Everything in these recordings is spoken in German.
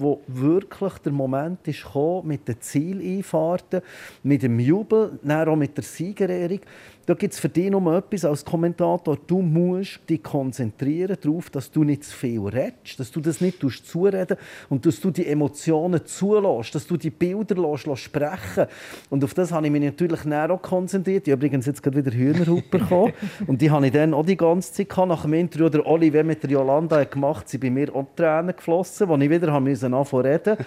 wo wirklich der Moment ist gekommen, mit den Zieleinfahrten, mit dem Jubel, dann auch mit der Siegerehrung. Da gibt es für dich nur etwas als Kommentator. Du musst dich konzentrieren darauf, dass du nicht zu viel redest, dass du das nicht zureden und dass du die Emotionen zulässt, dass du die Bilder lässt, lässt sprechen Und auf das habe ich mich natürlich näher auch konzentriert. Ich habe übrigens jetzt gerade wieder Hühnerhupe bekommen. und die habe ich dann auch die ganze Zeit gehabt. Nach dem Interview, der Oliver mit der Jolanda hat gemacht, sind bei mir auch Tränen geflossen, als ich wieder anfangen musste reden.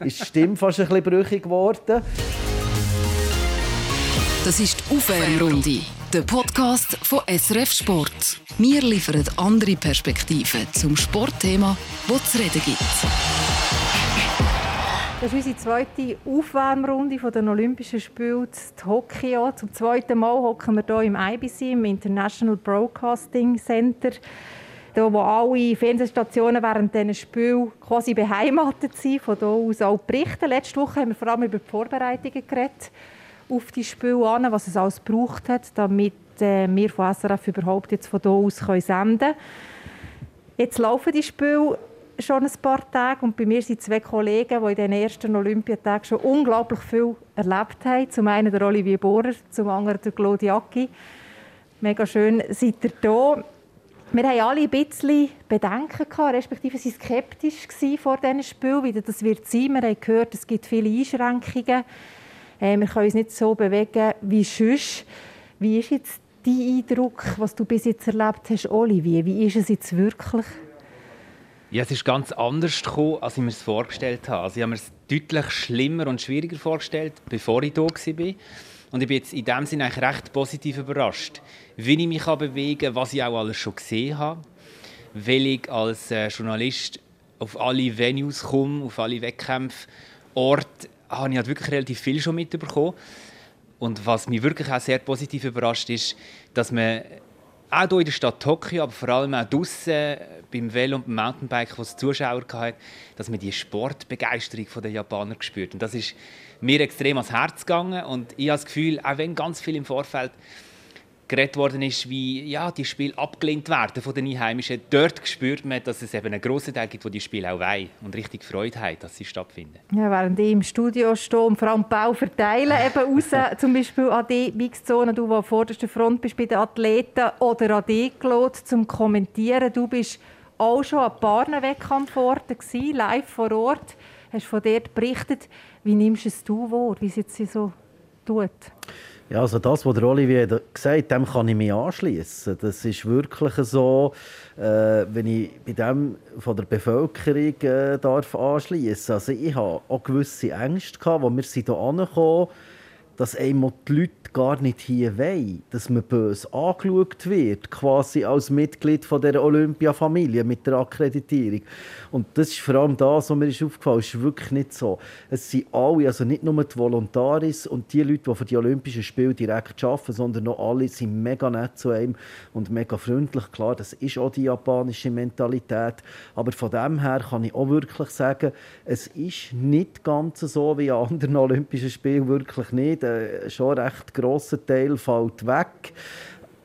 Ist die Stimme fast ein bisschen brüchig geworden. Das ist die Aufwärmrunde, der Podcast von SRF Sport. Wir liefern andere Perspektiven zum Sportthema, das zu reden gibt. Das ist unsere zweite Aufwärmrunde den Olympischen Spielen Tokio. Zum zweiten Mal hocken wir hier im IBC, im International Broadcasting Center, hier, wo alle Fernsehstationen während diesen Spielen quasi beheimatet sind, von hier aus auch berichten. Letzte Woche haben wir vor allem über die Vorbereitungen geredet auf die Spiele an, was es alles gebraucht hat, damit äh, wir von SRF überhaupt jetzt von hier aus können senden können. Jetzt laufen die Spiele schon ein paar Tage und bei mir sind zwei Kollegen, die in den ersten Olympiatagen schon unglaublich viel erlebt haben. Zum einen der Olivier Bohrer, zum anderen der Claudiaki. Mega schön seid ihr hier. Wir haben alle ein bisschen Bedenken gehabt, respektive waren skeptisch vor diesen Spielen, wie das wird sein. Wir haben gehört, es gibt viele Einschränkungen. Äh, wir können uns nicht so bewegen wie sonst. Wie ist jetzt dein Eindruck, was du bis jetzt erlebt hast, Olivier? Wie ist es jetzt wirklich? Ja, es ist ganz anders gekommen, als ich mir es vorgestellt habe. Also ich habe mir es deutlich schlimmer und schwieriger vorgestellt, bevor ich hier war. Und ich bin jetzt in dem Sinne eigentlich recht positiv überrascht, wie ich mich bewegen kann, was ich auch alles schon gesehen habe, weil ich als äh, Journalist auf alle Venues komme, auf alle Wettkämpfe, Orte, habe ich halt wirklich relativ viel schon mitbekommen. Und was mich wirklich auch sehr positiv überrascht ist, dass man auch hier in der Stadt Tokio, aber vor allem auch draußen beim Velo und beim Mountainbike, wo es Zuschauer hatte, dass man die Sportbegeisterung der Japaner gespürt. Und das ist mir extrem ans Herz gegangen. Und ich habe das Gefühl, auch wenn ganz viel im Vorfeld geredet worden ist, wie ja, die Spiele abgelehnt werden von den Einheimischen. Dort spürt man, dass es eben einen grossen Teil gibt, wo die Spiele auch wollen und richtig Freude haben, dass sie stattfinden. Ja, während ich im Studio stehe und vor allem Bau verteilen, eben raus, zum Beispiel an die Mixzone, du, der vorderster Front bist bei den Athleten oder an dich gelassen, zum Kommentieren. Du bist auch schon an paar Wettkampforten live vor Ort. Hast von dort berichtet. Wie nimmst du es du wahr, wie es jetzt so tut? Ja, also das, was Olivier gesagt hat, dem kann ich mich anschließen. Das ist wirklich so, äh, wenn ich bei dem von der Bevölkerung äh, darf anschließen. Also ich hatte auch gewisse Ängste gehabt, als wir hier angekommen dass einmal die Leute gar nicht hier wollen, dass man böse angeschaut wird, quasi als Mitglied von der Olympiafamilie mit der Akkreditierung. Und das ist vor allem das, was mir ist aufgefallen ist, wirklich nicht so. Es sind alle, also nicht nur die Volontaris und die Leute, die für die Olympischen Spiele direkt arbeiten, sondern auch alle sind mega nett zu einem und mega freundlich. Klar, das ist auch die japanische Mentalität. Aber von dem her kann ich auch wirklich sagen, es ist nicht ganz so wie an anderen Olympischen Spielen, wirklich nicht. Äh, schon recht grosser Teil fällt weg,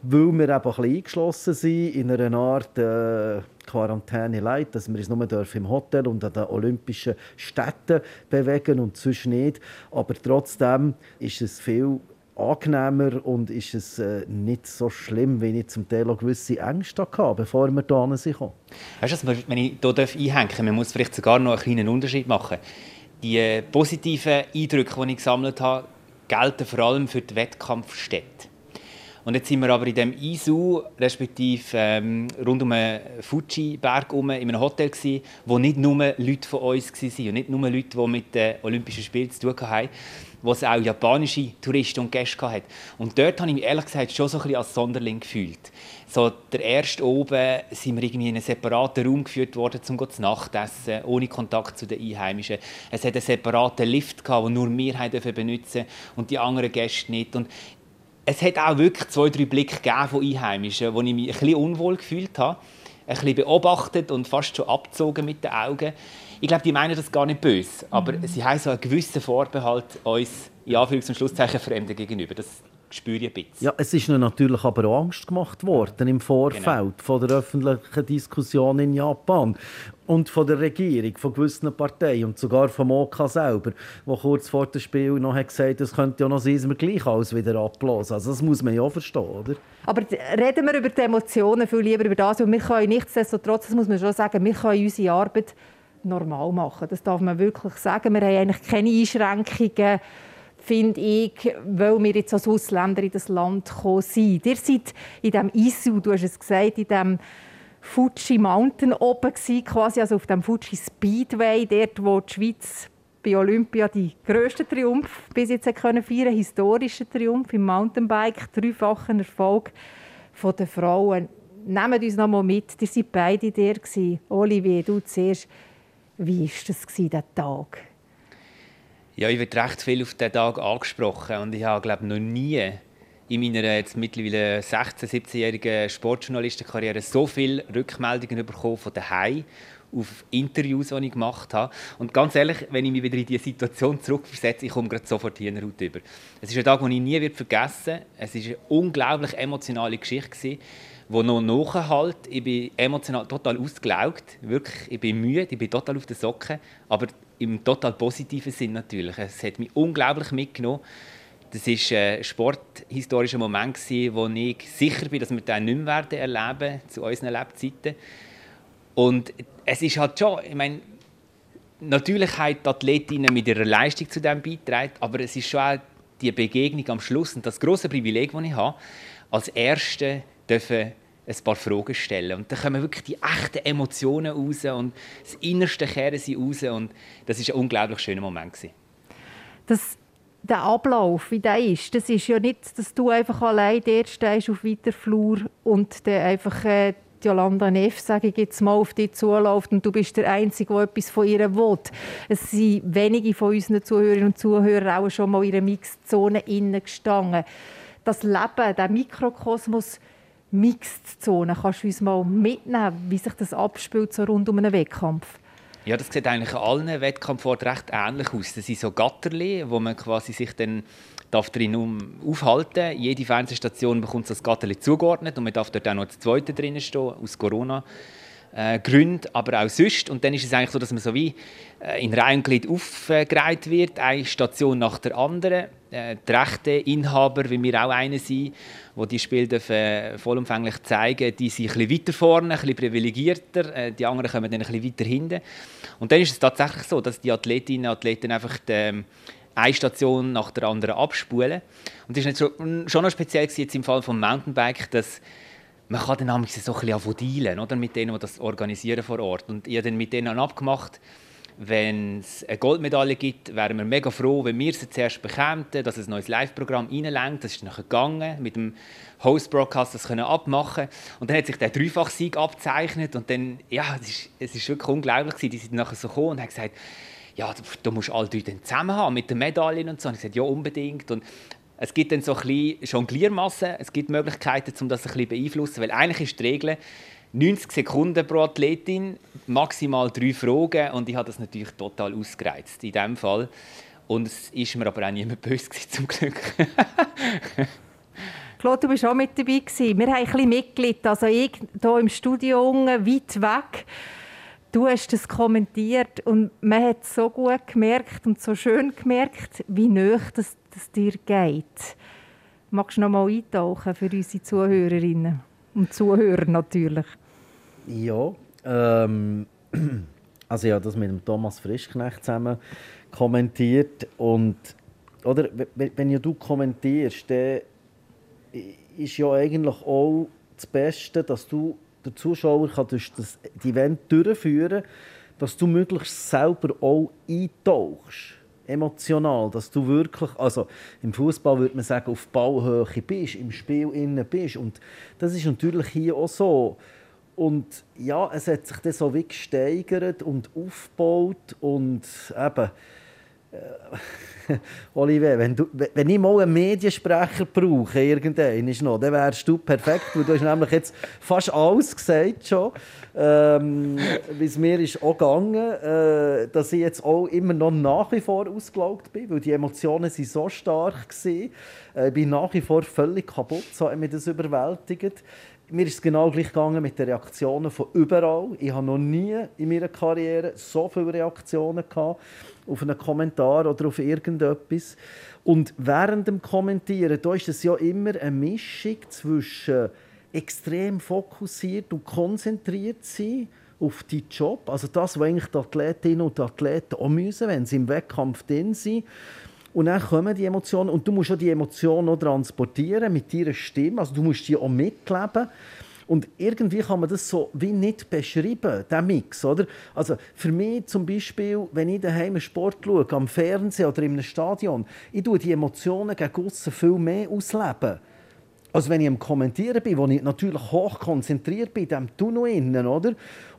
weil wir eben ein bisschen eingeschlossen sind in einer Art äh, Quarantäne Light, dass wir uns nur im Hotel und an den olympischen Städten bewegen und sonst nicht. Aber trotzdem ist es viel angenehmer und ist es äh, nicht so schlimm, wie ich zum Teil auch gewisse Ängste hatte, bevor wir hierher sind. Weißt du, wenn ich hier einhängen darf, man muss vielleicht sogar noch einen kleinen Unterschied machen. Die äh, positiven Eindrücke, die ich gesammelt habe, gelten vor allem für die Wettkampfstätte. Und jetzt sind wir aber in dem Isu, respektive ähm, rund um den Fuji-Berg herum, in einem Hotel gewesen, wo nicht nur Leute von uns waren und nicht nur Leute, die mit den Olympischen Spielen zu tun hatten, wo es auch japanische Touristen und Gäste hatte. Und dort habe ich mich ehrlich gesagt schon so ein bisschen als Sonderling gefühlt. So, der erste oben sind wir irgendwie in einen separaten Raum geführt worden, um zu Nacht essen, ohne Kontakt zu den Einheimischen. Es hat einen separaten Lift den nur wir benutzen und die anderen Gäste nicht. Und es hat auch wirklich zwei, drei Blicke von Einheimischen, wo ich mich ein bisschen unwohl gefühlt habe, ein bisschen beobachtet und fast schon abgezogen mit den Augen. Ich glaube, die meinen das gar nicht böse, aber mhm. sie haben so einen gewissen Vorbehalt uns, in Anführungs- und Schlusszeichen, Fremden gegenüber. Das spüre ich ein bisschen. Ja, es ist natürlich aber auch Angst gemacht worden im Vorfeld genau. von der öffentlichen Diskussion in Japan und von der Regierung, von gewissen Parteien und sogar vom OK selber, wo kurz vor dem Spiel noch hat gesagt es könnte ja noch sein, dass wir gleich alles wieder abblasen. Also das muss man ja auch verstehen, oder? Aber reden wir über die Emotionen viel lieber über das, weil wir können nichtsdestotrotz, das muss man schon sagen, wir können unsere Arbeit normal machen. Das darf man wirklich sagen. Wir haben eigentlich keine Einschränkungen finde ich, weil wir jetzt als Ausländer in das Land gekommen sind. Ihr seid in diesem Isu, du hast es gesagt, in diesem Fuji Mountain oben gewesen, quasi also auf dem Fuji Speedway, dort wo die Schweiz bei Olympia die grössten Triumph bis jetzt können feiern, historischen Triumph im Mountainbike, dreifachen Erfolg von der Frauen. Nehmt uns noch mal mit, ihr seid beide der Olivier, du zuerst. Wie war das, dieser Tag? Ja, ich werde recht viel auf diesen Tag angesprochen und ich habe glaube noch nie in meiner jetzt mittlerweile 16-, 17-jährigen Sportjournalistenkarriere so viele Rückmeldungen bekommen von daheim auf Interviews, die ich gemacht habe. Und ganz ehrlich, wenn ich mich wieder in diese Situation zurückversetze, ich komme gerade sofort hier Haut über. Es ist ein Tag, den ich nie vergessen werde. Es war eine unglaublich emotionale Geschichte, die noch nachhalt. Ich bin emotional total ausgelaugt. Wirklich, ich bin müde, ich bin total auf den Socken. Aber im total positiven Sinn natürlich. Es hat mich unglaublich mitgenommen. Das war ein sporthistorischer Moment, wo ich sicher bin, dass wir den nicht mehr erleben werden zu unseren Lebzeiten. Und es ist halt schon, ich meine, natürlich haben die Athletinnen mit ihrer Leistung zu dem beitragen, aber es ist schon auch die Begegnung am Schluss und das große Privileg, das ich habe, als Erste dürfen ein paar Fragen stellen. Und dann kommen wirklich die echten Emotionen raus und das Innerste kehren sie raus. Und das war ein unglaublich schöner Moment. Das, der Ablauf, wie der ist, das ist ja nicht, dass du einfach allein dort stehst auf weiter Flur und dann einfach äh, Jolanda Neff, sage ich jetzt mal, auf dich zuläuft und du bist der Einzige, der etwas von ihr will. Es sind wenige von unseren Zuhörerinnen und Zuhörern auch schon mal in einer Mixzone gestanden. Das Leben, der Mikrokosmos, Mixed-Zone. Kannst du uns mal mitnehmen, wie sich das abspielt so rund um einen Wettkampf? Ja, das sieht eigentlich an allen Wettkampforten recht ähnlich aus. Das sind so Gatterli, wo man quasi sich dann darf drin aufhalten. Jede Fernsehstation bekommt das Gatterli zugeordnet und man darf dort auch noch das zweite drin stehen, aus Corona. Äh, Gründe, aber auch sonst. Und dann ist es eigentlich so, dass man so wie äh, in Reihe und Glied aufgereiht wird, eine Station nach der anderen. Äh, die Rechteinhaber, wie wir auch einer sind, die die Spiele dürfen, äh, vollumfänglich zeigen, die sind ein bisschen weiter vorne, ein bisschen privilegierter, äh, die anderen kommen dann ein bisschen weiter hinten. Und dann ist es tatsächlich so, dass die Athletinnen und Athleten einfach die, ähm, eine Station nach der anderen abspulen. Und das ist schon noch speziell jetzt im Fall vom Mountainbike, dass man kann dann so ein bisschen dealen, oder mit denen, die das organisieren vor Ort. Und ich habe dann mit denen abgemacht, wenn es eine Goldmedaille gibt, wären wir mega froh, wenn wir sie zuerst bekämen, dass es ein neues Live-Programm reinlenkt. Das ist nachher gegangen, mit dem Host-Broadcast das können abmachen Und dann hat sich der Dreifach-Sieg abgezeichnet und dann, ja, es ist, es ist wirklich unglaublich gewesen. Die sind nachher so gekommen und haben gesagt, ja, du, musst alle drei zusammen haben mit den Medaillen und so. Und ich gesagt, ja, unbedingt. Und es gibt dann so ein bisschen Jongliermassen, es gibt Möglichkeiten, um das ein bisschen beeinflussen, weil eigentlich ist die Regel 90 Sekunden pro Athletin, maximal drei Fragen und ich habe das natürlich total ausgereizt in diesem Fall. Und es ist mir aber auch niemand böse zum Glück. Claude, du bist auch mit dabei gewesen. Wir haben ein bisschen mitgelitten. Also ich hier im Studio weit weg. Du hast es kommentiert und man hat so gut gemerkt und so schön gemerkt, wie nah das es dir geht. Magst du noch mal eintauchen für unsere Zuhörerinnen und Zuhörer natürlich? Ja, ähm, also habe das mit dem Thomas Frischknecht zusammen kommentiert und oder wenn du kommentierst, dann ist ja eigentlich auch das Beste, dass du der Zuschauer kann das Event durchführen, dass du möglichst selber auch eintauchst emotional, dass du wirklich, also im Fußball würde man sagen, auf Ballhöhe bist, im Spiel innen bist und das ist natürlich hier auch so. Und ja, es hat sich dann so wie gesteigert und aufgebaut und eben, Olivier, wenn, du, wenn ich mal einen Mediensprecher brauche, irgendeinen noch, dann wärst du perfekt, weil du hast nämlich jetzt fast alles gesagt schon. Ähm, wie es mir ist auch gegangen, äh, dass ich jetzt auch immer noch nach wie vor ausgelaugt bin, weil die Emotionen sind so stark waren. Äh, ich bin nach wie vor völlig kaputt, so hat mich das überwältigt mir ist es genau gleich gegangen mit den Reaktionen von überall. Ich habe noch nie in meiner Karriere so viele Reaktionen gehabt auf einen Kommentar oder auf irgendetwas. Und während dem Kommentieren, da ist es ja immer eine Mischung zwischen extrem fokussiert und konzentriert sein auf die Job, also das, was eigentlich die Athletinnen und Athleten auch müssen, wenn sie im Wettkampf drin sind. Und dann kommen die Emotionen und du musst auch die Emotionen auch transportieren mit deiner Stimme, also du musst die auch mitleben. Und irgendwie kann man das so wie nicht beschreiben, der Mix, oder? Also für mich zum Beispiel, wenn ich daheim Sport schaue, am Fernsehen oder in einem Stadion, ich tue die Emotionen gegen aussen viel mehr ausleben. Als wenn ich am Kommentieren bin, wo ich natürlich hoch konzentriert bin, in diesem Tunnel innen, oder?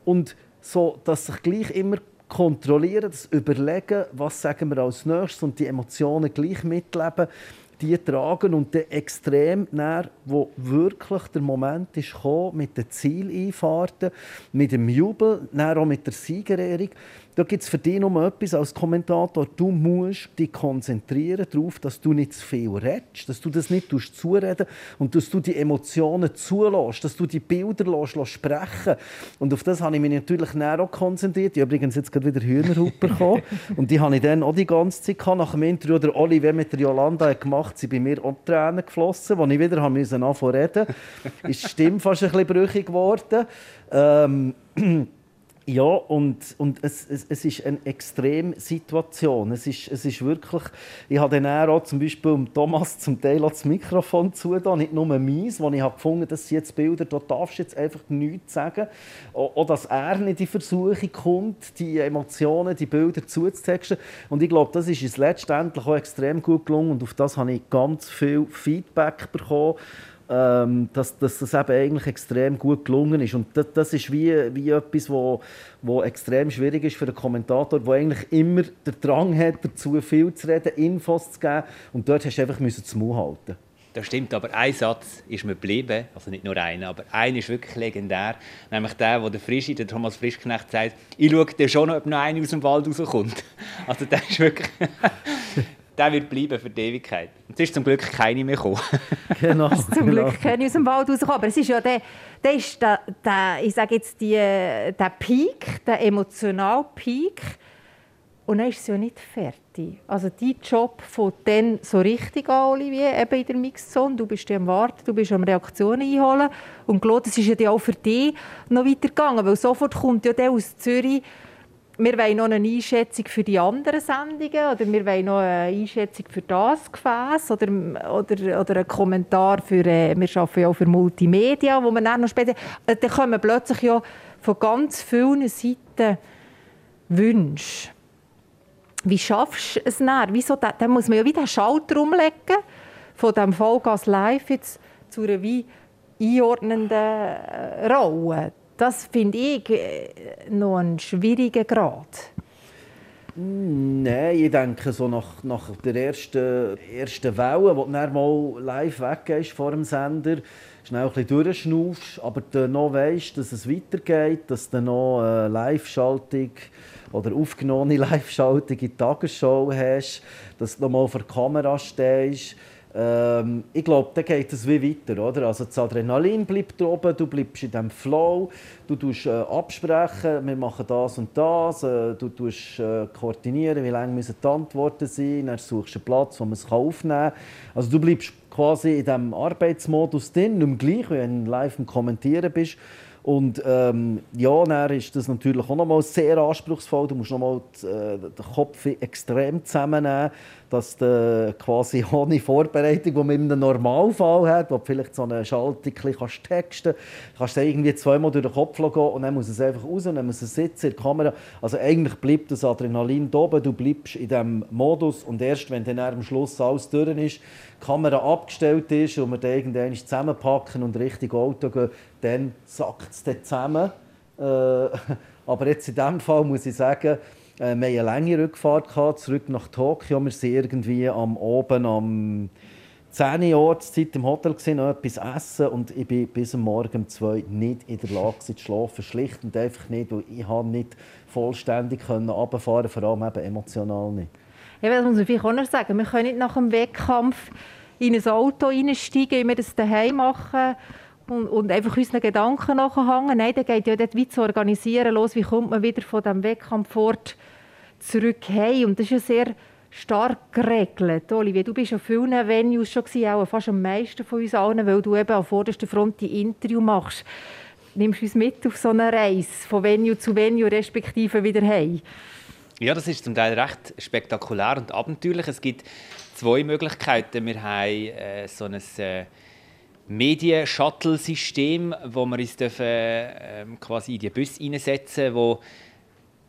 Und so, dass ich gleich immer kontrollieren, das Überlegen, was sagen wir als nächstes und die Emotionen gleich mitleben die tragen und dann extrem näher, wo wirklich der Moment ist gekommen, mit den Zieleinfahrten, mit dem Jubel, auch mit der Siegerehrung, da gibt es für dich nur etwas als Kommentator. Du musst dich konzentrieren darauf, dass du nicht zu viel redest, dass du das nicht zureden und dass du die Emotionen zulässt, dass du die Bilder lässt, lässt sprechen Und auf das habe ich mich natürlich auch konzentriert. Ich habe übrigens jetzt gerade wieder Hühnerhaut bekommen. und die habe ich dann auch die ganze Zeit gehabt. Nach dem Interview, der Oliver mit der Jolanda hat gemacht, sind bei mir auch Tränen geflossen, als ich wieder anfangen musste reden. Ist die Stimme fast ein bisschen brüchig geworden. Ähm, ja, und, und es, es, es ist eine Extremsituation. Es ist, es ist wirklich, ich habe dann auch zum Beispiel Thomas zum Teil das Mikrofon zugetan, nicht nur meins, wo ich habe gefunden das sind jetzt Bilder, da darfst du jetzt einfach nichts sagen. Auch, dass er nicht in die Versuchung kommt, die Emotionen, die Bilder zuzutexten. Und ich glaube, das ist uns letztendlich auch extrem gut gelungen und auf das habe ich ganz viel Feedback bekommen ähm, dass, dass das eben eigentlich extrem gut gelungen ist. Und das, das ist wie, wie etwas, wo, wo extrem schwierig ist für einen Kommentator, der eigentlich immer den Drang hat, dazu viel zu reden, Infos zu geben. Und dort hast du einfach zum Mund halten. Das stimmt, aber ein Satz ist mir geblieben, also nicht nur einer, aber einer ist wirklich legendär, nämlich der, wo der Frischi, der Thomas Frischknecht sagt, ich schaue dir schon, ob noch einer aus dem Wald rauskommt. Also der ist wirklich der wird bleiben für die Ewigkeit. Und es ist zum Glück keine mehr gekommen. genau. zum Glück genau. keine aus dem Wald rausgekommen. Aber es ist ja der, der, ist der, der ich sage jetzt, die, der Peak, der emotionale Peak. Und dann ist es ja nicht fertig. Also dein Job von dann so richtig an, Olivier, eben in der Mixzone. Du bist ja am Warten, du bist am Reaktionen einholen. Und klar, das ist ja auch für dich noch weitergegangen, weil sofort kommt ja der aus Zürich wir wollen noch eine Einschätzung für die anderen Sendungen oder wir wollen noch eine Einschätzung für das Gefäß oder, oder, oder einen Kommentar für, äh, wir arbeiten ja auch für Multimedia, wo man dann noch später, äh, dann kommen plötzlich ja von ganz vielen Seiten Wünsche. Wie schaffst du es dann? Wieso, dann muss man ja wieder einen Schalter umlegen von dem Vollgas Live jetzt zu einer wie einordnenden äh, Rolle das finde ich äh, noch ein schwieriger Grad. Nein, ich denke, so nach, nach der ersten, ersten Welle, wo du dann mal live weggehst vor dem Sender, schnell ein bisschen durchschnaufst, aber dann noch weißt, dass es weitergeht, dass du noch eine Live-Schaltung oder aufgenommene Live-Schaltung in die Tagesschau hast, dass du noch mal vor der Kamera stehst, ähm, ich glaube, dann geht es wie weiter. Oder? Also das Adrenalin bleibt oben, du bleibst in diesem Flow, du tust, äh, absprechen, wir machen das und das, äh, du tust, äh, koordinieren, wie lange müssen die Antworten sein, dann suchst du einen Platz, wo man es aufnehmen kann. Also du bleibst quasi in diesem Arbeitsmodus drin, nicht gleich, wenn du live am Kommentieren bist. Und ähm, ja, dann ist das natürlich auch nochmal sehr anspruchsvoll. Du musst nochmal äh, den Kopf extrem zusammennehmen dass du quasi ohne Vorbereitung, die man in einem Normalfall hat, wo du vielleicht so eine Schaltung kannst texten kannst, du irgendwie zweimal durch den Kopf gehen und dann muss es einfach raus und dann muss es sitzen in der Kamera. Also eigentlich bleibt das Adrenalin da oben, du bleibst in diesem Modus und erst wenn dann am Schluss alles durch ist, die Kamera abgestellt ist und wir dann irgendwann zusammenpacken und richtig Auto gehen, dann sackt es dann zusammen. Äh, aber jetzt in diesem Fall muss ich sagen, Äh, wir hatten eine lange Rückfahrt, gehabt, zurück nach Tokio. Wir sind irgendwie am Oben am 10 Uhr Ortszeit im Hotel, gewesen, noch etwas essen und ich bin bis Morgen um 2 nicht in der Lage zu schlafen. Schlicht und einfach nicht, weil ich nicht vollständig runterfahren vor allem eben emotional nicht. Ja, das muss man vielleicht auch noch sagen. Wir können nicht nach dem Wettkampf in ein Auto einsteigen, wie wir das daheim machen und, und einfach unseren Gedanken nachhängen. Nein, dann geht ja dort wie zu organisieren los, wie kommt man wieder von diesem Wettkampfort zurück heim. Und das ist ja sehr stark geregelt. Olivia, du bist an vielen Venues schon gewesen, auch fast am meisten von uns allen, weil du eben an vorderster Front die Interview machst. Nimmst du uns mit auf so eine Reise von Venue zu Venue, respektive wieder heim? Ja, das ist zum Teil recht spektakulär und abenteuerlich. Es gibt zwei Möglichkeiten. Wir haben äh, so ein äh, Medien-Shuttle-System, wo wir uns dürfen, äh, quasi in die Bus einsetzen wo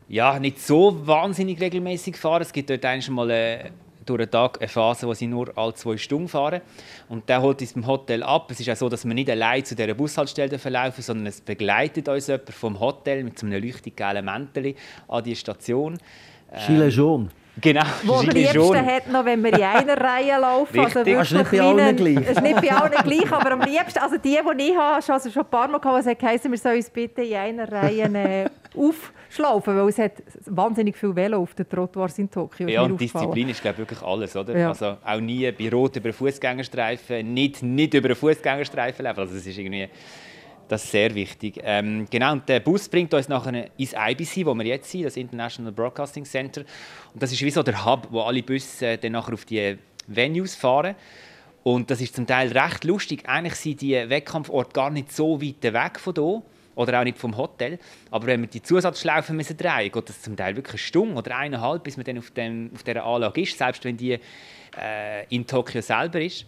ja, nicht so wahnsinnig regelmäßig fahren. Es gibt dort einmal äh, durch den Tag eine Phase, wo sie nur alle zwei Stunden fahren. Und der holt uns beim Hotel ab. Es ist auch so, dass wir nicht allein zu dieser Bushaltestelle verlaufen, sondern es begleitet uns jemand vom Hotel mit so einem leuchtigen Mäntel an die Station. Gilets jaune. Genau, Wo am liebsten hat noch, wenn wir in einer Reihe laufen. Also Richtig. Also wirklich das ist nicht bei allen gleich. Es ist nicht bei allen gleich, aber am liebsten, also die, die ich habe, schon, also schon ein paar Mal gehabt, gesagt, heißen, wir sollen uns bitte in einer Reihe äh, aufschlaufen, weil es hat wahnsinnig viel Velo auf den Trottoirs in Tokio. Ja, und Disziplin ist glaube wirklich alles, oder? Ja. Also auch nie bei Rot über Fußgängerstreifen, nicht, nicht über einen Fußgängerstreifen laufen. Also es ist irgendwie das ist sehr wichtig. Ähm, genau, und der Bus bringt uns nachher ins IBC, wo wir jetzt sind, das International Broadcasting Center. Und das ist wie so der Hub, wo alle Busse äh, dann nachher auf die Venues fahren. Und das ist zum Teil recht lustig. Eigentlich sind die Wettkampforte gar nicht so weit weg von hier oder auch nicht vom Hotel. Aber wenn wir die Zusatzschlaufen müssen drehen, geht das zum Teil wirklich Stunde oder eineinhalb, bis man dann auf, dem, auf dieser Anlage ist, selbst wenn die äh, in Tokio selber ist.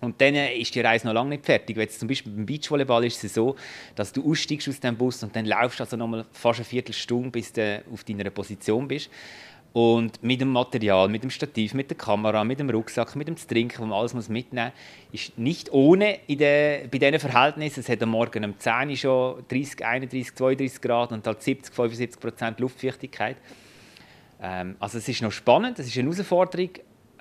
Und dann ist die Reise noch lange nicht fertig. Wenn zum Beispiel beim Beachvolleyball ist es so, dass du aussteigst aus dem Bus und dann laufst also noch mal fast eine Viertelstunde, bis du auf deiner Position bist. Und mit dem Material, mit dem Stativ, mit der Kamera, mit dem Rucksack, mit dem Trinken, das man alles mitnehmen muss, ist nicht ohne in der, bei diesen Verhältnissen. Es hat am Morgen um 10 Uhr schon 30, 31, 32 Grad und halt 70, 75 Prozent Luftfeuchtigkeit. Ähm, also es ist noch spannend, es ist eine Herausforderung,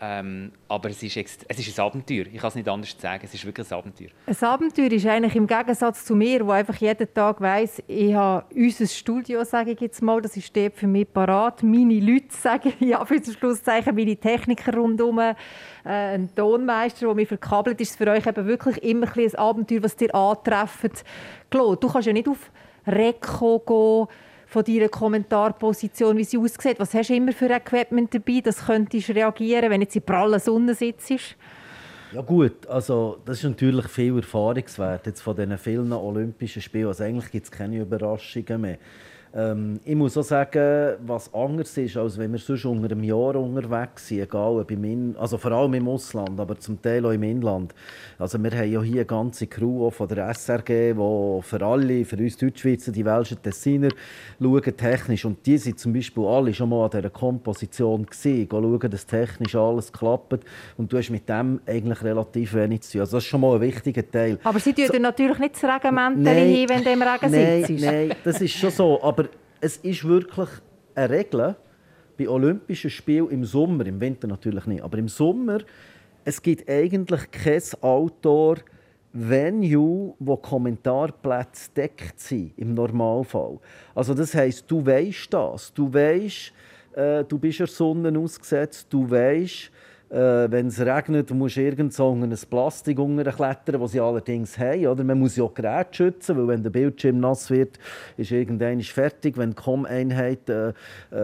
ähm, aber es ist, es ist ein Abenteuer. Ich kann es nicht anders sagen. Es ist wirklich ein Abenteuer. Ein Abenteuer ist eigentlich im Gegensatz zu mir, wo einfach jeden Tag weiss, ich habe unser Studio, sage ich jetzt mal, das ist dort für mich parat. Meine Leute, sage ich, ja, für das Schlusszeichen, meine Techniker rundherum, äh, ein Tonmeister, der mich verkabelt, ist für euch eben wirklich immer ein, ein Abenteuer, was dir antrefft. Claude, du kannst ja nicht auf Reko gehen, von deiner Kommentarposition, wie sie aussieht. Was hast du immer für Equipment dabei, das könntest reagieren, wenn jetzt in praller Sonne sitzt? Ja gut, also das ist natürlich viel Erfahrungswert jetzt von diesen vielen Olympischen Spielen. Also eigentlich gibt es keine Überraschungen mehr. Ähm, ich muss auch sagen, was anders ist, als wenn wir sonst unter einem Jahr unterwegs sind, egal ob im In also vor allem im Ausland, aber zum Teil auch im Inland. Also wir haben ja hier eine ganze Crew von der SRG, die für alle, für uns Deutschschweizer, die welschen Tessiner schauen technisch und die sind zum Beispiel alle schon mal an dieser Komposition gesehen, schauen, dass technisch alles klappt und du hast mit dem eigentlich relativ wenig zu tun. Also das ist schon mal ein wichtiger Teil. Aber sie tun so, natürlich nicht das Regenmäntel hin, wenn du im Regen nein, sitzt. Nein, das ist schon so, aber es ist wirklich eine Regel bei Olympischen Spielen im Sommer, im Winter natürlich nicht, aber im Sommer, es gibt eigentlich kein Outdoor Venue, wo Kommentarplätze deckt sind, im Normalfall. Also das heißt, du weißt das, du weißt, äh, du bist der Sonne ausgesetzt, du weißt, äh, wenn es regnet, musst du irgend so ein Plastik klettern, das sie allerdings haben. Oder? Man muss ja auch Geräte schützen, weil wenn der Bildschirm nass wird, ist irgendwann fertig. Wenn die Com-Einheit, äh, äh,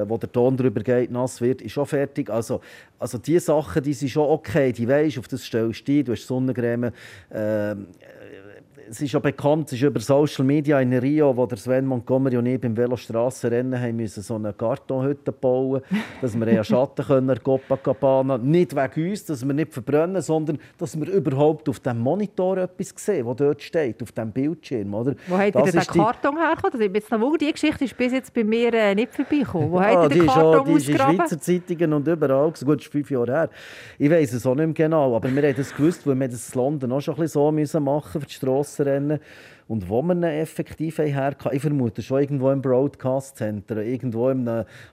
wo der Ton drüber geht, nass wird, ist auch fertig. Also, also diese Sachen, die sind schon okay, die weisst, auf das stellst du ein, du hast Sonnencreme. Äh, es ist ja bekannt, es ist über Social Media in Rio, wo der Sven Montgomery und ich beim Velostrassenrennen haben müssen so eine Kartonhütte bauen, dass wir einen Schatten können Copacabana. Nicht wegen uns, dass wir nicht verbrennen, sondern dass wir überhaupt auf dem Monitor etwas sehen, was dort steht, auf dem Bildschirm. Oder? Wo hat ihr den Karton hergekommen? Ich jetzt noch die Geschichte ist bis jetzt bei mir äh, nicht vorbeigekommen. Wo ah, hat ihr den Karton Die ist in Schweizer Zeitungen und überall. Gut, das ist fünf Jahre her. Ich weiß es auch nicht mehr genau, aber wir haben das gewusst, weil wir das in London auch schon ein bisschen so machen für die Strasse Straßenrennen. Und wo man ihn effektiv herkam, ich vermute schon irgendwo im Broadcast Center, irgendwo im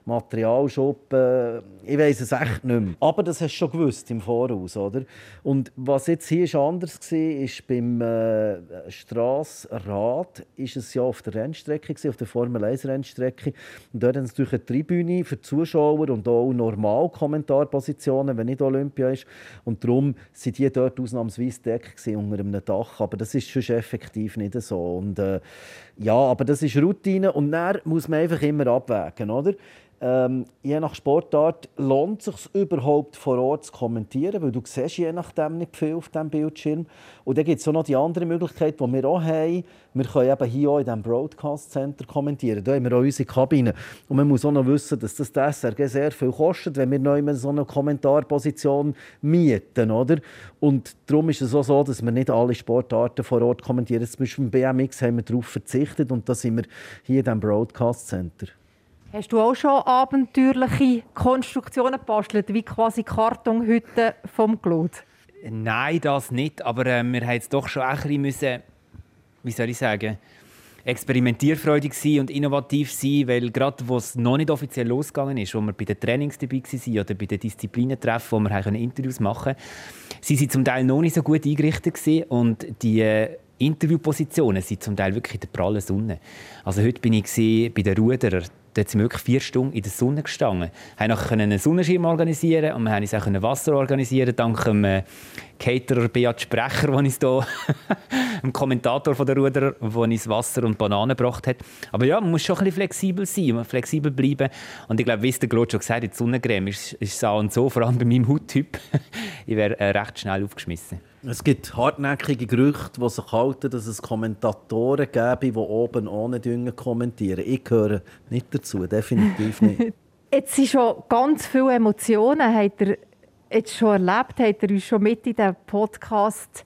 Materialshop, äh, ich weiß es echt nicht mehr. Aber das hast du schon gewusst im Voraus, oder? Und was jetzt hier ist anders war, ist beim äh, Strassrad ist es ja auf der Rennstrecke, auf der Formel 1 Rennstrecke. Und dort haben sie natürlich eine Tribüne für Zuschauer und auch normal Kommentarpositionen, wenn nicht Olympia ist. Und darum sind die dort ausnahmsweise deckt unter einem Dach. Aber das ist schon effektiv nicht so. Und, äh, ja, aber das ist Routine und dann muss man einfach immer abwägen, oder? Ähm, je nach Sportart lohnt es sich überhaupt vor Ort zu kommentieren, weil du siehst je nachdem nicht viel auf diesem Bildschirm. Und dann gibt es auch noch die andere Möglichkeit, die wir auch haben. Wir können eben hier auch in diesem Broadcast Center kommentieren. Da haben wir auch unsere Kabine. Und man muss auch noch wissen, dass das SRG sehr viel kostet, wenn wir neu so eine Kommentarposition mieten. Oder? Und darum ist es auch so, dass wir nicht alle Sportarten vor Ort kommentieren. Zum Beispiel beim BMX haben wir darauf verzichtet und da sind wir hier in diesem Broadcast Center. Hast du auch schon abenteuerliche Konstruktionen gebastelt, wie quasi Kartonhütten vom Claude? Nein, das nicht. Aber äh, wir haben jetzt doch schon ein bisschen wie soll ich sagen, experimentierfreudig sein und innovativ sein, weil gerade wo es noch nicht offiziell losgegangen ist, wo wir bei den Trainings dabei waren oder bei den Disziplinentreffen, wo wir Interviews machen sie zum Teil noch nicht so gut eingerichtet und die äh, Interviewpositionen sind zum Teil wirklich in der prallen Sonne. Also heute bin ich bei den Ruderern Dort sind wir wirklich vier Stunden in der Sonne gestanden. Wir konnten einen Sonnenschirm organisieren und wir konnten auch Wasser organisieren, dank dem äh, Caterer Beat Sprecher, der uns hier, dem Kommentator von der Ruder, der uns Wasser und Bananen gebracht hat. Aber ja, man muss schon ein bisschen flexibel sein, flexibel bleiben. Und ich glaube, wie es der Claude schon gesagt hat, die Sonnencreme ist, ist so und so, vor allem bei meinem Hauttyp. ich wäre äh, recht schnell aufgeschmissen. Es gibt hartnäckige Gerüchte, die sich halten, dass es Kommentatoren gäbe, die oben ohne Düngen kommentieren. Ich gehöre nicht dazu, definitiv nicht. Jetzt sind schon ganz viele Emotionen, habt ihr jetzt schon erlebt, habt ihr uns schon mit in den Podcast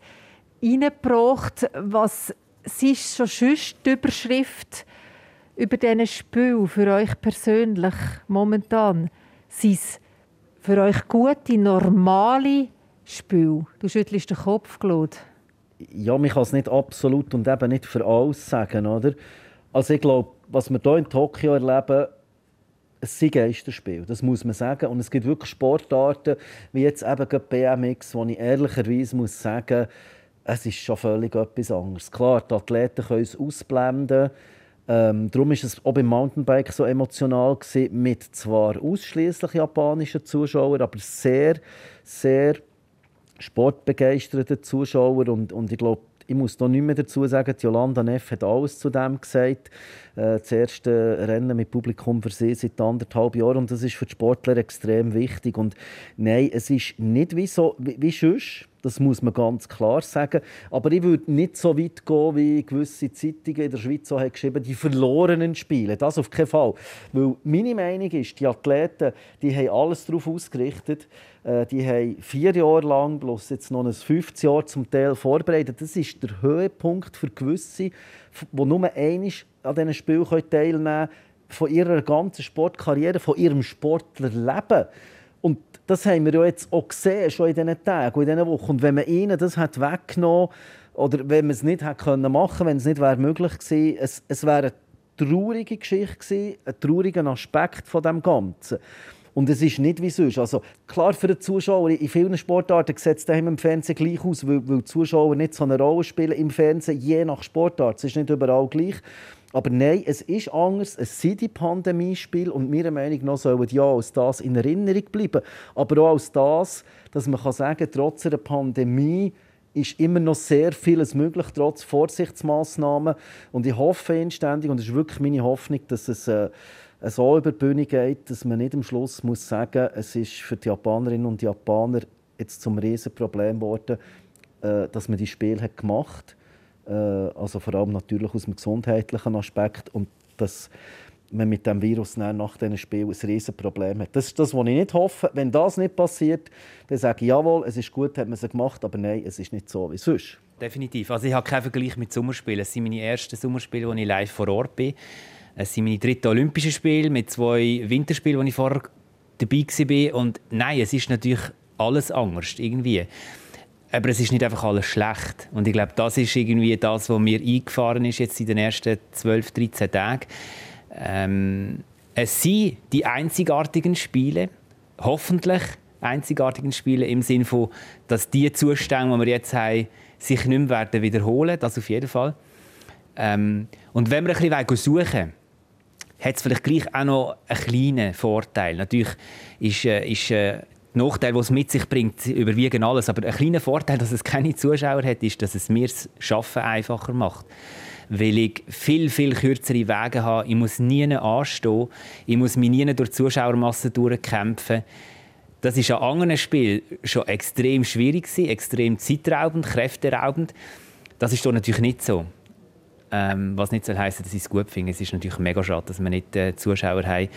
hineingebracht. Was ist schon sonst die Überschrift über diesen Spiel für euch persönlich momentan? Sind es für euch gute, normale Spiel? Du schüttelst den Kopf, Claude. Ja, man kann es nicht absolut und eben nicht für alles sagen, oder? Also ich glaube, was wir hier in Tokio erleben, es ein Geisterspiel, das muss man sagen. Und es gibt wirklich Sportarten, wie jetzt eben BMX, wo ich ehrlicherweise muss sagen, es ist schon völlig etwas anderes. Klar, die Athleten können es ausblenden. Ähm, darum war es auch beim Mountainbike so emotional gewesen, mit zwar ausschließlich japanischen Zuschauern, aber sehr, sehr sportbegeisterten Zuschauer und, und ich glaube, ich muss da nicht mehr dazu sagen, Jolanda Neff hat alles zu dem gesagt. Äh, das erste Rennen mit Publikum für sie seit anderthalb Jahren und das ist für die Sportler extrem wichtig. Und nein, es ist nicht wie, so, wie, wie sonst. Das muss man ganz klar sagen. Aber ich würde nicht so weit gehen, wie gewisse Zeitungen in der Schweiz so haben geschrieben die verlorenen Spiele. Das auf keinen Fall. Weil meine Meinung ist, die Athleten die haben alles darauf ausgerichtet. Äh, die haben vier Jahre lang, plus jetzt noch ein fünftes Jahr zum Teil vorbereitet. Das ist der Höhepunkt für gewisse, die nur einmal an diesen Spielen teilnehmen können, von ihrer ganzen Sportkarriere, von ihrem Sportlerleben. Und das haben wir ja jetzt auch gesehen, schon in diesen Tagen in diesen Wochen. Und wenn man ihnen das hat weggenommen oder wenn man es nicht hätte können machen, wenn es nicht wäre möglich gewesen, es, es wäre eine traurige Geschichte gewesen, ein trauriger Aspekt von dem Ganzen. Und es ist nicht wie sonst. Also, klar, für den Zuschauer, in vielen Sportarten sieht es im Fernsehen gleich aus, weil, weil die Zuschauer nicht so eine Rolle spielen im Fernsehen, je nach Sportart. Es ist nicht überall gleich. Aber nein, es ist anders. Es sind die Pandemiespiele und meiner Meinung nach sollen ja als das in Erinnerung bleiben. Aber auch als das, dass man kann sagen kann, trotz einer Pandemie ist immer noch sehr vieles möglich, trotz Vorsichtsmaßnahmen. Und ich hoffe inständig, und es ist wirklich meine Hoffnung, dass es äh, so über die Bühne geht, dass man nicht am Schluss muss sagen es ist für die Japanerinnen und Japaner jetzt zum Riesenproblem geworden, äh, dass man die Spiele hat gemacht hat äh, also vor allem natürlich aus dem gesundheitlichen Aspekt und dass man mit dem Virus nach diesem Spiel ein riesiges Problem hat. Das ist das, was ich nicht hoffe. Wenn das nicht passiert, dann sage ich, jawohl, es ist gut, hat man es gemacht, aber nein, es ist nicht so wie sonst. Definitiv. Also ich habe keinen Vergleich mit Sommerspielen. Es sind meine ersten Sommerspiele, wo ich live vor Ort bin. Es sind meine dritten Olympischen Spiele mit zwei Winterspielen, wo ich vorher dabei war. Und nein, es ist natürlich alles anders irgendwie. aber es ist nicht einfach alles schlecht. Und ich glaube, das ist irgendwie das, was mir eingefahren ist jetzt in den ersten 12, 13 Tagen. Ähm, es sind die einzigartigen Spiele, hoffentlich einzigartigen Spiele im Sinne von, dass die Zustände, die wir jetzt haben, sich nicht mehr werden wiederholen, das auf jeden Fall. Ähm, und wenn wir ein bisschen suchen hat es vielleicht gleich auch noch einen kleinen Vorteil. Natürlich ist, äh, ist äh, die Nachteile, die es mit sich bringt, überwiegen alles. Aber ein kleiner Vorteil, dass es keine Zuschauer hat, ist, dass es mir das Arbeiten einfacher macht. Weil ich viel, viel kürzere Wege habe. Ich muss nie anstehen. Ich muss mich nie durch die Zuschauermasse durchkämpfen. Das ist an anderen Spielen schon extrem schwierig, extrem zeitraubend, kräfteraubend. Das ist hier natürlich nicht so. Ähm, was nicht soll heißen, dass ich es gut finde. Es ist natürlich mega schade, dass wir nicht äh, Zuschauer haben.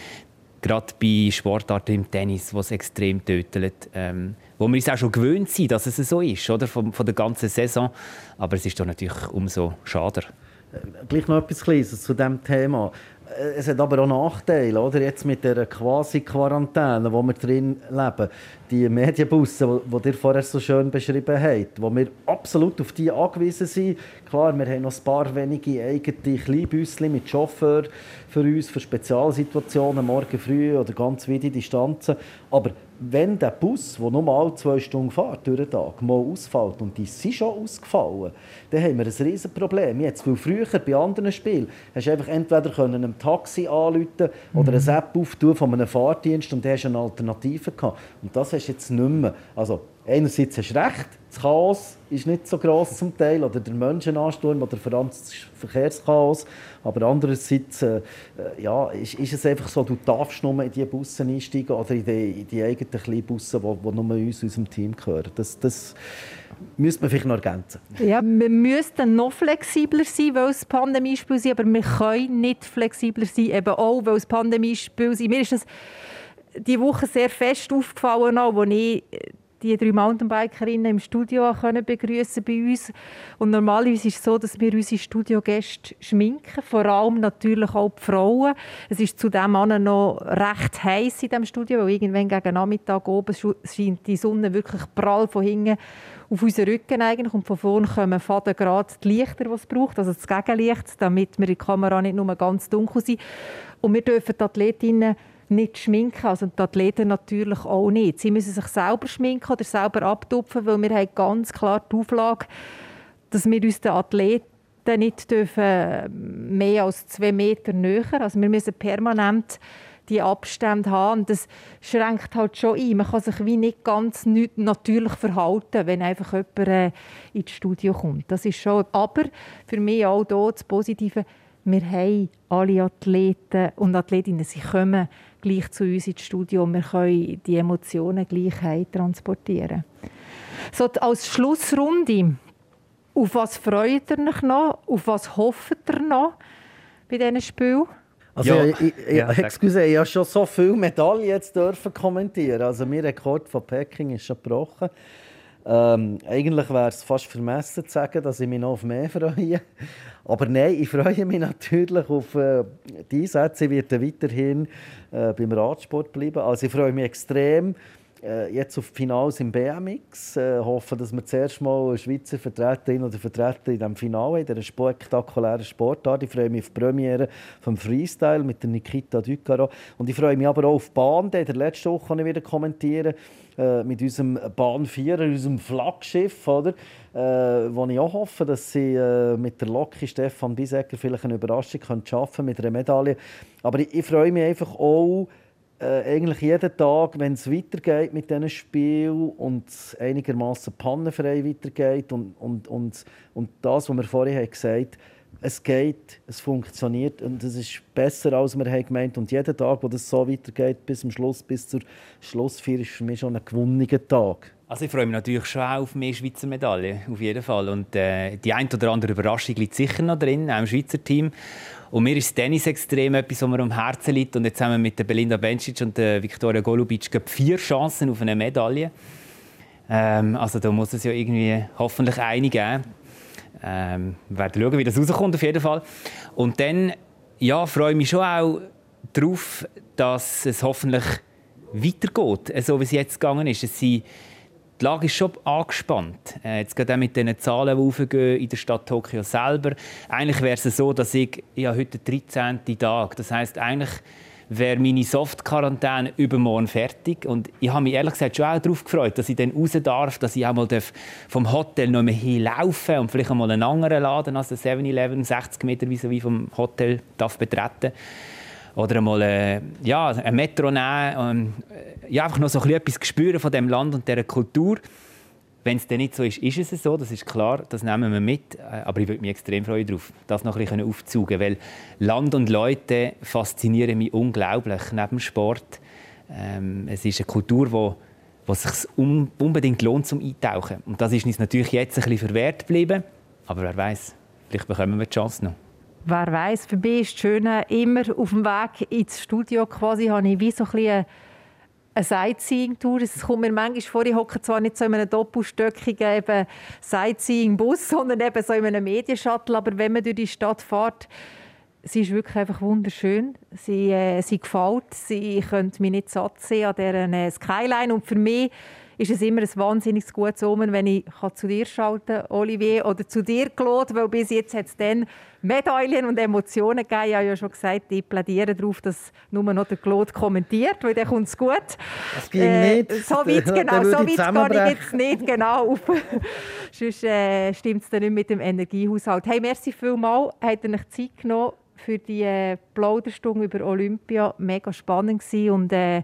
Gerade bei Sportarten im Tennis, wo es extrem tötet. Ähm, wo wir uns auch schon gewöhnt sind, dass es so ist, oder? Von, von der ganzen Saison. Aber es ist doch natürlich umso schade. Äh, gleich noch etwas Kleines zu diesem Thema. Äh, es hat aber auch Nachteile, oder? Jetzt mit der Quasi-Quarantäne, wo wir drin leben. Die Medienbusse, die ihr vorher so schön beschrieben habt, wo wir absolut auf die angewiesen sind. Klar, wir haben noch ein paar wenige eigene Kleinbüsse mit Chauffeur für uns, für Spezialsituationen, morgen früh oder ganz weite Distanzen. Aber wenn der Bus, der nur mal zwei Stunden fährt durch den Tag, mal ausfällt, und die sind schon ausgefallen, dann haben wir ein riesiges Problem. Jetzt, weil früher bei anderen Spielen hast du einfach entweder können einem Taxi anrufen oder eine App auftun von einem Fahrdienst und hast eine Alternative gehabt. Und das hast du jetzt nicht mehr. Also, einerseits hast du recht, das Chaos ist nicht so groß zum Teil, oder der Menschenansturm oder das Verkehrschaos. Aber andererseits äh, äh, ja, ist, ist, es einfach so, du darfst nur in diese Busse einsteigen oder in die, in die eigenen kleinen Busse, die, nur uns, unserem Team gehören. Das, das müsste man vielleicht noch ergänzen. Ja, wir müssten noch flexibler sein, weil es Pandemiespiel ist, aber wir können nicht flexibler sein, eben auch, weil es Pandemiespiel ist. Mir ist das die Woche sehr fest aufgefallen, als ich die drei Mountainbikerinnen im Studio können begrüßen bei uns. Und normalerweise ist es so, dass wir unsere Studiogäste schminken, vor allem natürlich auch die Frauen. Es ist zudem auch noch recht heiß in dem Studio, weil irgendwann gegen Nachmittag oben scheint die Sonne wirklich prall von hinten auf unseren Rücken eigentlich und von vorne kommen Faden gerade die Lichter, die es braucht, also das Gegenlicht, damit wir in der Kamera nicht nur ganz dunkel sind. Und wir dürfen die Athletinnen nicht schminken. Also die Athleten natürlich auch nicht. Sie müssen sich selber schminken oder selber abtupfen, weil wir haben ganz klar die Auflage, dass wir uns den Athleten nicht dürfen mehr als zwei Meter näher. Also wir müssen permanent die Abstände haben. Und das schränkt halt schon ein. Man kann sich wie nicht ganz natürlich verhalten, wenn einfach jemand äh, ins Studio kommt. Das ist schon. Aber für mich auch hier das Positive, wir haben alle Athleten und Athletinnen, sie kommen gleich zu uns ins Studio und wir können die Emotionen gleich transportieren. So, als Schlussrunde, auf was freut ihr euch noch? Auf was hofft ihr noch bei diesen Spielen? Also, ja. ich, ich, ja, excuse, ich habe schon so viele Medaillen jetzt dürfen kommentieren. Also, mein Rekord von Peking ist schon gebrochen. Ähm, eigentlich wäre es fast vermessen zu sagen, dass ich mich noch auf mehr freue. Aber nein, ich freue mich natürlich auf äh, die Einsätze. Ich werde weiterhin äh, beim Radsport bleiben. Also ich freue mich extrem äh, jetzt auf die Finals im BMX. Äh, hoffe, dass wir zuerst mal eine Schweizer Vertreterin oder Vertreter in diesem Finale, in dieser spektakulären Sportart. Ich freue mich auf die Premiere vom Freestyle mit der Nikita Ducaro. Und ich freue mich aber auch auf die Bahn. In der letzten Woche kann wieder kommentieren äh, mit unserem Bahn 4, unserem Flaggschiff, oder? Äh, wo ich auch hoffe, dass sie äh, mit der Loki Stefan Bisecker vielleicht eine Überraschung können schaffen mit einer Medaille. Aber ich, ich freue mich einfach auch, äh, eigentlich jeden Tag, wenn es weitergeht mit diesen Spielen und einigermaßen pannenfrei weitergeht und, und, und, und das, was wir vorhin gesagt haben, es geht, es funktioniert und es ist besser, als wir gemeint Und jeden Tag, wo das so weitergeht, bis zum Schluss, bis zur Schlussfeier, ist für mich schon ein gewonnener Tag. Also ich freue mich natürlich schon auf mehr Schweizer Medaillen, auf jeden Fall. Und äh, die ein oder andere Überraschung liegt sicher noch drin, auch im Schweizer Team. Und mir ist Tennis extrem etwas, was mir am Herzen liegt. Und jetzt haben wir mit der Belinda Bencic und der Viktoria Golubic vier Chancen auf eine Medaille. Ähm, also da muss es ja irgendwie hoffentlich eine geben. Ähm, wir werden schauen, wie das rauskommt auf jeden Fall. Und dann ja, freue ich mich schon auch darauf, dass es hoffentlich weitergeht, so wie es jetzt gegangen ist. Es sind die Lage ist schon angespannt. Äh, jetzt gerade auch mit diesen Zahlen, die aufgehen in der Stadt Tokio selber. Eigentlich wäre es so, dass ich, ich heute den 13. Tag. Das heißt eigentlich wäre meine Soft-Quarantäne übermorgen fertig. Und ich habe mich ehrlich gesagt schon auch darauf gefreut, dass ich dann raus darf, dass ich auch mal vom Hotel noch mehr hinlaufen und vielleicht einmal einen anderen Laden als der 7-Eleven 60 Meter wie vom Hotel darf betreten oder einmal äh, ja, ein Metro nehmen, ähm, ja, einfach noch so ein etwas spüren von dem Land und dieser Kultur. Wenn es dann nicht so ist, ist es so, das ist klar, das nehmen wir mit. Äh, aber ich würde mich extrem freuen darauf, das noch ein bisschen aufzuzeigen, weil Land und Leute faszinieren mich unglaublich, neben dem Sport. Ähm, es ist eine Kultur, wo es sich unbedingt lohnt zum Eintauchen. Und das ist uns natürlich jetzt ein bisschen verwehrt geblieben, aber wer weiß, vielleicht bekommen wir die Chance noch. Wer weiß, für mich ist das Schöne, immer auf dem Weg ins Studio quasi, habe ich wie so ein bisschen eine Sightseeing-Tour. Es kommt mir manchmal vor, ich hocke zwar nicht so in einem doppelstöckigen Sightseeing-Bus, sondern eben so in einem Medienshuttle, aber wenn man durch die Stadt fährt, sie ist wirklich einfach wunderschön. Sie, äh, sie gefällt. Sie könnte mich nicht satt sehen an dieser äh, Skyline. Und für mich ist es immer ein wahnsinnig gutes Omen, wenn ich zu dir schalten kann, Olivier, oder zu dir, Claude, weil bis jetzt hat es dann Medaillen und Emotionen gegeben. Ich habe ja schon gesagt, ich plädiere darauf, dass nur noch der Claude kommentiert, weil dann kommt es gut. Das ging äh, nicht. So weit, genau, so weit gehe ich jetzt nicht genau auf. Sonst äh, stimmt es dann nicht mit dem Energiehaushalt. Hey, merci vielmals, habt ihr euch Zeit genommen für die äh, Plauderstunde über Olympia. Mega spannend gewesen und äh,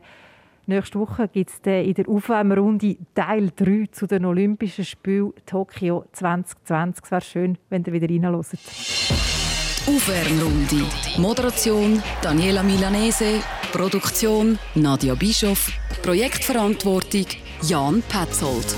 Nächste Woche gibt es in der Aufwärmrunde Teil 3 zu den Olympischen Spielen Tokio 2020. Es wäre schön, wenn ihr wieder reinhört. Aufwärmrunde. Moderation Daniela Milanese. Produktion Nadia Bischoff. Projektverantwortung Jan Petzold.